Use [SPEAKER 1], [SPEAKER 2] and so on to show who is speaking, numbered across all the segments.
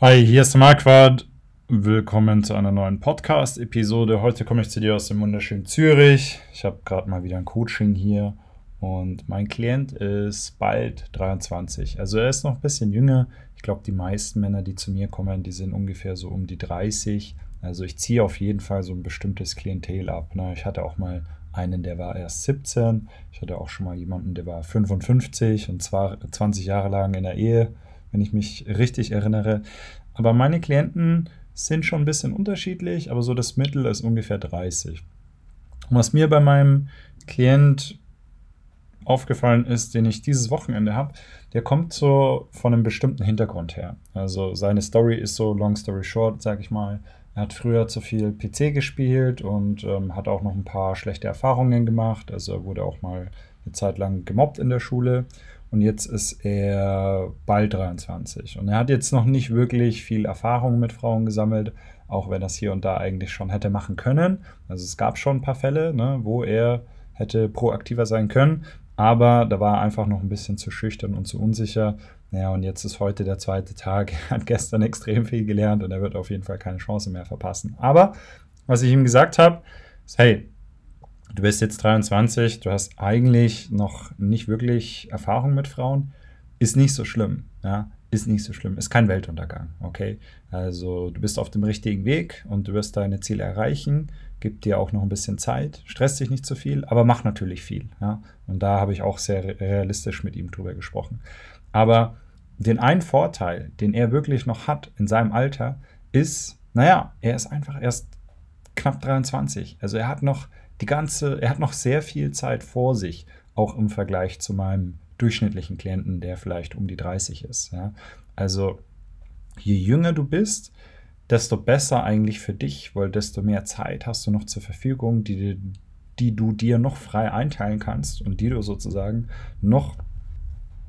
[SPEAKER 1] Hi, hier ist Marquardt. Willkommen zu einer neuen Podcast-Episode. Heute komme ich zu dir aus dem wunderschönen Zürich. Ich habe gerade mal wieder ein Coaching hier und mein Klient ist bald 23. Also er ist noch ein bisschen jünger. Ich glaube, die meisten Männer, die zu mir kommen, die sind ungefähr so um die 30. Also ich ziehe auf jeden Fall so ein bestimmtes Klientel ab. Ne? Ich hatte auch mal einen, der war erst 17. Ich hatte auch schon mal jemanden, der war 55 und zwar 20 Jahre lang in der Ehe wenn ich mich richtig erinnere. Aber meine Klienten sind schon ein bisschen unterschiedlich, aber so das Mittel ist ungefähr 30. Und was mir bei meinem Klient aufgefallen ist, den ich dieses Wochenende habe, der kommt so von einem bestimmten Hintergrund her. Also seine Story ist so, long story short, sag ich mal, er hat früher zu viel PC gespielt und ähm, hat auch noch ein paar schlechte Erfahrungen gemacht. Also er wurde auch mal eine Zeit lang gemobbt in der Schule und jetzt ist er bald 23. Und er hat jetzt noch nicht wirklich viel Erfahrung mit Frauen gesammelt, auch wenn er es hier und da eigentlich schon hätte machen können. Also es gab schon ein paar Fälle, ne, wo er hätte proaktiver sein können, aber da war er einfach noch ein bisschen zu schüchtern und zu unsicher. Naja, und jetzt ist heute der zweite Tag. Er hat gestern extrem viel gelernt und er wird auf jeden Fall keine Chance mehr verpassen. Aber was ich ihm gesagt habe, ist, hey, du bist jetzt 23, du hast eigentlich noch nicht wirklich Erfahrung mit Frauen, ist nicht so schlimm, ja, ist nicht so schlimm, ist kein Weltuntergang, okay? Also du bist auf dem richtigen Weg und du wirst deine Ziele erreichen, gib dir auch noch ein bisschen Zeit, stress dich nicht zu viel, aber mach natürlich viel, ja? Und da habe ich auch sehr realistisch mit ihm drüber gesprochen. Aber den einen Vorteil, den er wirklich noch hat in seinem Alter, ist, naja, er ist einfach erst knapp 23. Also er hat noch die ganze, er hat noch sehr viel Zeit vor sich, auch im Vergleich zu meinem durchschnittlichen Klienten, der vielleicht um die 30 ist. Ja. Also je jünger du bist, desto besser eigentlich für dich, weil desto mehr Zeit hast du noch zur Verfügung, die, die du dir noch frei einteilen kannst und die du sozusagen noch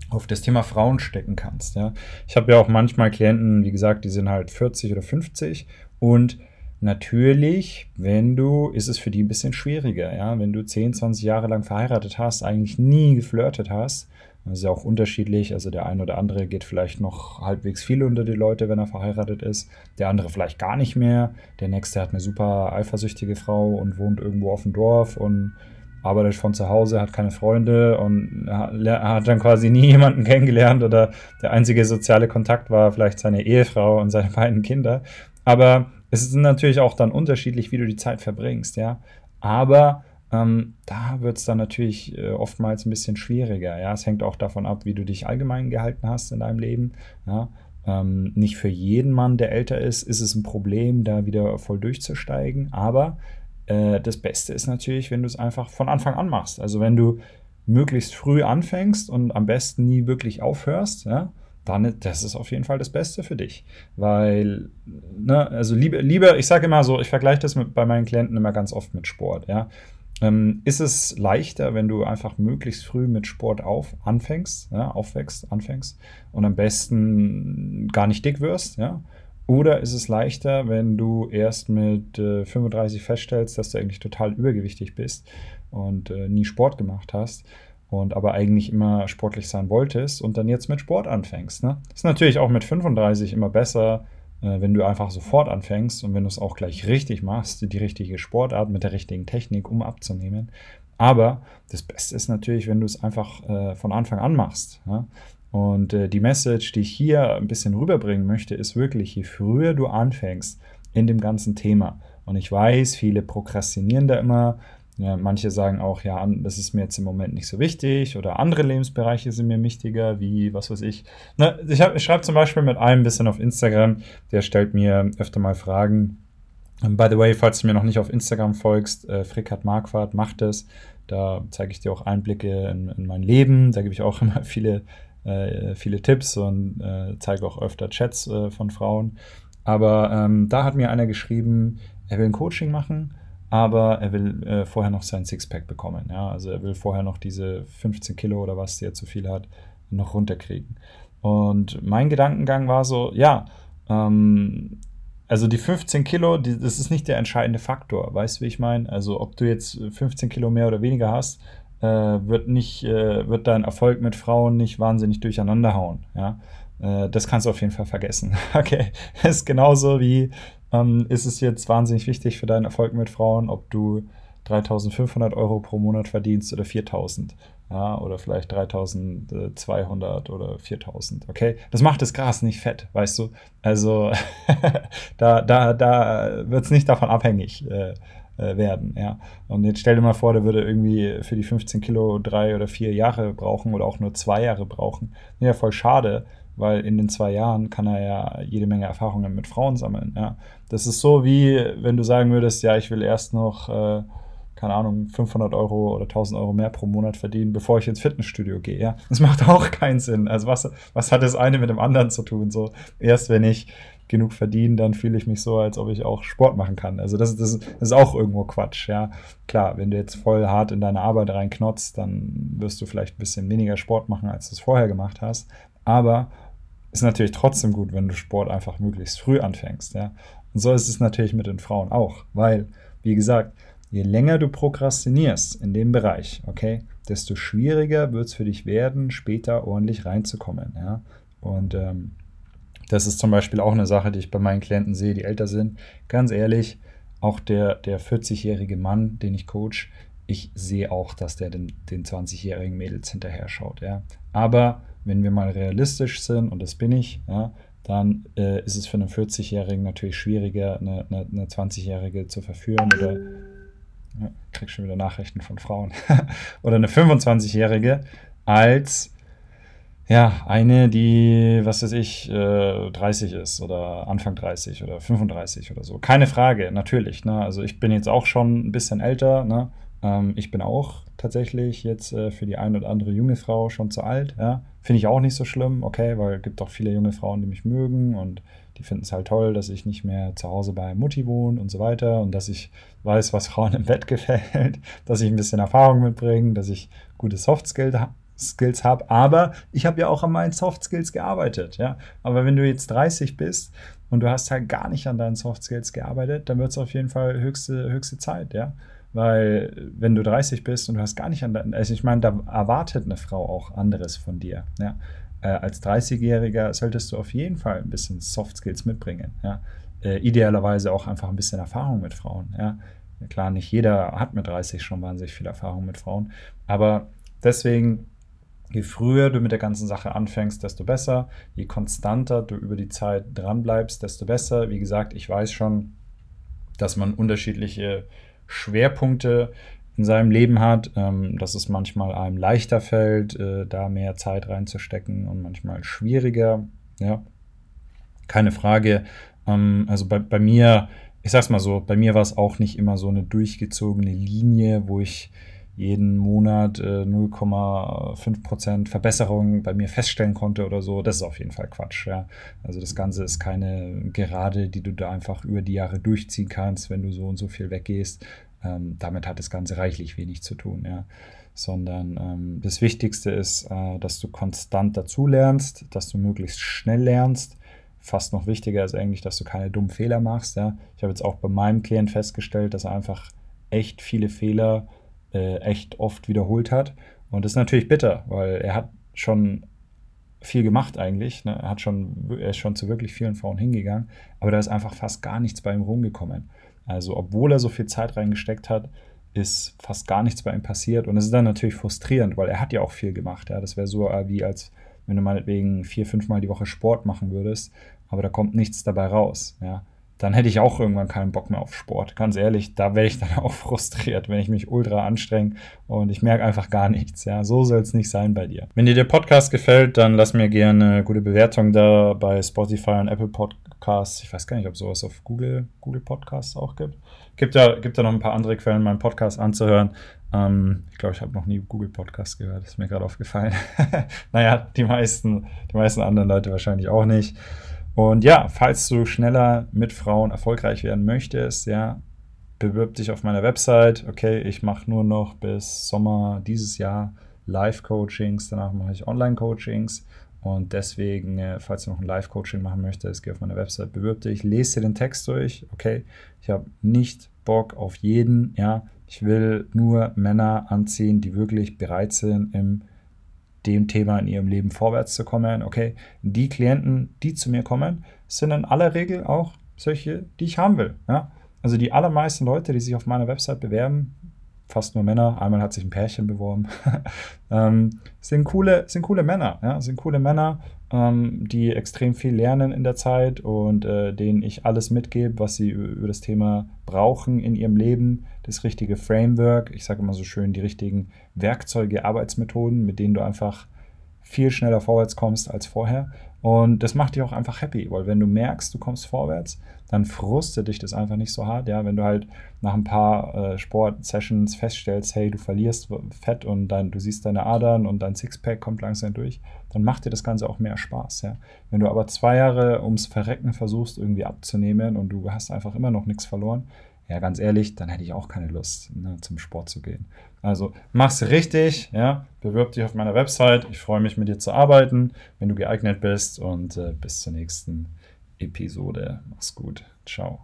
[SPEAKER 1] auf das Thema Frauen stecken kannst. Ja. Ich habe ja auch manchmal Klienten, wie gesagt, die sind halt 40 oder 50 und Natürlich, wenn du, ist es für die ein bisschen schwieriger, ja. Wenn du 10, 20 Jahre lang verheiratet hast, eigentlich nie geflirtet hast, das ist ja auch unterschiedlich. Also der eine oder andere geht vielleicht noch halbwegs viel unter die Leute, wenn er verheiratet ist. Der andere vielleicht gar nicht mehr. Der nächste hat eine super eifersüchtige Frau und wohnt irgendwo auf dem Dorf und arbeitet von zu Hause, hat keine Freunde und hat dann quasi nie jemanden kennengelernt oder der einzige soziale Kontakt war vielleicht seine Ehefrau und seine beiden Kinder. Aber es ist natürlich auch dann unterschiedlich, wie du die Zeit verbringst, ja. Aber ähm, da wird es dann natürlich äh, oftmals ein bisschen schwieriger, ja. Es hängt auch davon ab, wie du dich allgemein gehalten hast in deinem Leben, ja. Ähm, nicht für jeden Mann, der älter ist, ist es ein Problem, da wieder voll durchzusteigen. Aber äh, das Beste ist natürlich, wenn du es einfach von Anfang an machst. Also wenn du möglichst früh anfängst und am besten nie wirklich aufhörst, ja, dann das ist auf jeden Fall das Beste für dich. Weil, ne, also lieber, lieber ich sage immer so, ich vergleiche das mit, bei meinen Klienten immer ganz oft mit Sport, ja. Ähm, ist es leichter, wenn du einfach möglichst früh mit Sport auf anfängst, ja, aufwächst, anfängst und am besten gar nicht dick wirst, ja? Oder ist es leichter, wenn du erst mit äh, 35 feststellst, dass du eigentlich total übergewichtig bist und äh, nie Sport gemacht hast und aber eigentlich immer sportlich sein wolltest und dann jetzt mit Sport anfängst. Ne? Ist natürlich auch mit 35 immer besser, äh, wenn du einfach sofort anfängst und wenn du es auch gleich richtig machst, die richtige Sportart mit der richtigen Technik, um abzunehmen. Aber das Beste ist natürlich, wenn du es einfach äh, von Anfang an machst. Ja? Und äh, die Message, die ich hier ein bisschen rüberbringen möchte, ist wirklich, je früher du anfängst in dem ganzen Thema, und ich weiß, viele prokrastinieren da immer, ja, manche sagen auch, ja, das ist mir jetzt im Moment nicht so wichtig oder andere Lebensbereiche sind mir wichtiger, wie, was weiß ich. Na, ich, ich schreibe zum Beispiel mit einem ein bisschen auf Instagram, der stellt mir öfter mal Fragen. Und by the way, falls du mir noch nicht auf Instagram folgst, äh, Frickert Marquardt macht es. Da zeige ich dir auch Einblicke in, in, mein Leben. Da gebe ich auch immer viele, äh, viele Tipps und äh, zeige auch öfter Chats äh, von Frauen. Aber ähm, da hat mir einer geschrieben, er will ein Coaching machen aber er will äh, vorher noch sein Sixpack bekommen. Ja? Also er will vorher noch diese 15 Kilo oder was, die er zu viel hat, noch runterkriegen. Und mein Gedankengang war so, ja, ähm, also die 15 Kilo, die, das ist nicht der entscheidende Faktor, weißt du, wie ich meine? Also ob du jetzt 15 Kilo mehr oder weniger hast, äh, wird nicht, äh, wird dein Erfolg mit Frauen nicht wahnsinnig durcheinander hauen, ja. Äh, das kannst du auf jeden Fall vergessen. Okay, ist genauso wie ähm, ist es jetzt wahnsinnig wichtig für deinen Erfolg mit Frauen, ob du 3500 Euro pro Monat verdienst oder 4000 ja, oder vielleicht 3200 oder 4000, okay? Das macht das Gras nicht fett, weißt du? Also da, da, da wird es nicht davon abhängig äh, äh, werden, ja. Und jetzt stell dir mal vor, der würde irgendwie für die 15 Kilo drei oder vier Jahre brauchen oder auch nur zwei Jahre brauchen. Ja, voll schade, weil in den zwei Jahren kann er ja jede Menge Erfahrungen mit Frauen sammeln, ja. Das ist so wie, wenn du sagen würdest, ja, ich will erst noch... Äh, keine Ahnung, 500 Euro oder 1000 Euro mehr pro Monat verdienen, bevor ich ins Fitnessstudio gehe. Ja? Das macht auch keinen Sinn. Also was, was hat das eine mit dem anderen zu tun? So, erst wenn ich genug verdiene, dann fühle ich mich so, als ob ich auch Sport machen kann. Also das, das, das ist auch irgendwo Quatsch. Ja? Klar, wenn du jetzt voll hart in deine Arbeit reinknotzt, dann wirst du vielleicht ein bisschen weniger Sport machen, als du es vorher gemacht hast. Aber ist natürlich trotzdem gut, wenn du Sport einfach möglichst früh anfängst. Ja? Und so ist es natürlich mit den Frauen auch, weil, wie gesagt, Je länger du prokrastinierst in dem Bereich, okay, desto schwieriger wird es für dich werden, später ordentlich reinzukommen. Ja? Und ähm, das ist zum Beispiel auch eine Sache, die ich bei meinen Klienten sehe, die älter sind. Ganz ehrlich, auch der, der 40-jährige Mann, den ich coach, ich sehe auch, dass der den, den 20-jährigen Mädels hinterher schaut. Ja? Aber wenn wir mal realistisch sind, und das bin ich, ja, dann äh, ist es für einen 40-Jährigen natürlich schwieriger, eine, eine, eine 20-Jährige zu verführen oder ja, krieg schon wieder Nachrichten von Frauen, oder eine 25-Jährige als ja, eine, die, was weiß ich, 30 äh, ist oder Anfang 30 oder 35 oder so. Keine Frage, natürlich. Ne? Also ich bin jetzt auch schon ein bisschen älter. Ne? Ähm, ich bin auch tatsächlich jetzt äh, für die eine oder andere junge Frau schon zu alt. Ja? Finde ich auch nicht so schlimm, okay, weil es gibt auch viele junge Frauen, die mich mögen und die finden es halt toll, dass ich nicht mehr zu Hause bei Mutti wohne und so weiter und dass ich weiß, was Frauen im Bett gefällt, dass ich ein bisschen Erfahrung mitbringe, dass ich gute Soft Skills habe. Aber ich habe ja auch an meinen Soft Skills gearbeitet. Ja? Aber wenn du jetzt 30 bist und du hast halt gar nicht an deinen Soft Skills gearbeitet, dann wird es auf jeden Fall höchste, höchste Zeit. Ja? Weil wenn du 30 bist und du hast gar nicht an also ich meine, da erwartet eine Frau auch anderes von dir. Ja? äh, als 30-Jähriger solltest du auf jeden Fall ein bisschen Soft Skills mitbringen. Ja? Äh, idealerweise auch einfach ein bisschen Erfahrung mit Frauen. Ja? Klar, nicht jeder hat mit 30 schon wahnsinnig viel Erfahrung mit Frauen, aber deswegen, je früher du mit der ganzen Sache anfängst, desto besser. Je konstanter du über die Zeit dranbleibst, desto besser. Wie gesagt, ich weiß schon, dass man unterschiedliche Schwerpunkte in seinem Leben hat, ähm, dass es manchmal einem leichter fällt, äh, da mehr Zeit reinzustecken und manchmal schwieriger. Ja, keine Frage. Ähm, also bei, bei mir, ich sag's mal so, bei mir war es auch nicht immer so eine durchgezogene Linie, wo ich jeden Monat äh, 0,5% Verbesserung bei mir feststellen konnte oder so. Das ist auf jeden Fall Quatsch. Ja. Also das Ganze ist keine Gerade, die du da einfach über die Jahre durchziehen kannst, wenn du so und so viel weggehst, ähm, damit hat das Ganze reichlich wenig zu tun, ja. Sondern ähm, das Wichtigste ist, äh, dass du konstant dazulernst, dass du möglichst schnell lernst. Fast noch wichtiger ist eigentlich, dass du keine dummen Fehler machst. Ja. Ich habe jetzt auch bei meinem Klient festgestellt, dass er einfach echt viele Fehler äh, echt oft wiederholt hat. Und das ist natürlich bitter, weil er hat schon viel gemacht eigentlich. Ne? Er, hat schon, er ist schon zu wirklich vielen Frauen hingegangen, aber da ist einfach fast gar nichts bei ihm rumgekommen. Also obwohl er so viel Zeit reingesteckt hat, ist fast gar nichts bei ihm passiert. Und es ist dann natürlich frustrierend, weil er hat ja auch viel gemacht. Ja. Das wäre so äh, wie als wenn du meinetwegen vier, fünfmal die Woche Sport machen würdest, aber da kommt nichts dabei raus. Ja dann hätte ich auch irgendwann keinen Bock mehr auf Sport. Ganz ehrlich, da werde ich dann auch frustriert, wenn ich mich ultra anstrenge und ich merke einfach gar nichts. Ja, so soll es nicht sein bei dir. Wenn dir der Podcast gefällt, dann lass mir gerne eine gute Bewertung da bei Spotify und Apple Podcasts. Ich weiß gar nicht, ob sowas auf Google, Google Podcasts auch gibt. Gibt ja, gibt ja noch ein paar andere Quellen, meinen Podcast anzuhören. Ähm, ich glaube, ich habe noch nie Google Podcast gehört. Das ist mir gerade aufgefallen. naja, die meisten, die meisten anderen Leute wahrscheinlich auch nicht. Und ja, falls du schneller mit Frauen erfolgreich werden möchtest, ja, bewirb dich auf meiner Website. Okay, ich mache nur noch bis Sommer dieses Jahr Live-Coachings, danach mache ich Online-Coachings. Und deswegen, äh, falls du noch ein Live-Coaching machen möchtest, geh auf meine Website, bewirb dich, lese dir den Text durch. Okay, ich habe nicht Bock auf jeden, ja. Ich will nur Männer anziehen, die wirklich bereit sind, im dem Thema in ihrem Leben vorwärts zu kommen. Okay, die Klienten, die zu mir kommen, sind in aller Regel auch solche, die ich haben will. Ja? Also die allermeisten Leute, die sich auf meiner Website bewerben, fast nur Männer, einmal hat sich ein Pärchen beworben, ähm, sind, coole, sind coole Männer, ja? sind coole Männer, ähm, die extrem viel lernen in der Zeit und äh, denen ich alles mitgebe, was sie über das Thema brauchen in ihrem Leben, das richtige Framework, ich sage immer so schön, die richtigen Werkzeuge, Arbeitsmethoden, mit denen du einfach viel schneller vorwärts kommst als vorher. Und das macht dich auch einfach happy, weil wenn du merkst, du kommst vorwärts, dann frustet dich das einfach nicht so hart. Ja, wenn du halt nach ein paar äh, Sport-Sessions feststellst, hey, du verlierst Fett und dann du siehst deine Adern und dein Sixpack kommt langsam durch, dann macht dir das Ganze auch mehr Spaß. Ja, wenn du aber zwei Jahre ums Verrecken versuchst irgendwie abzunehmen und du hast einfach immer noch nichts verloren, ja, ganz ehrlich, dann hätte ich auch keine Lust, ne, zum Sport zu gehen. Also mach's richtig, ja, bewirb dich auf meiner Website. Ich freue mich, mit dir zu arbeiten, wenn du geeignet bist und äh, bis zur nächsten Episode. Mach's gut. Ciao.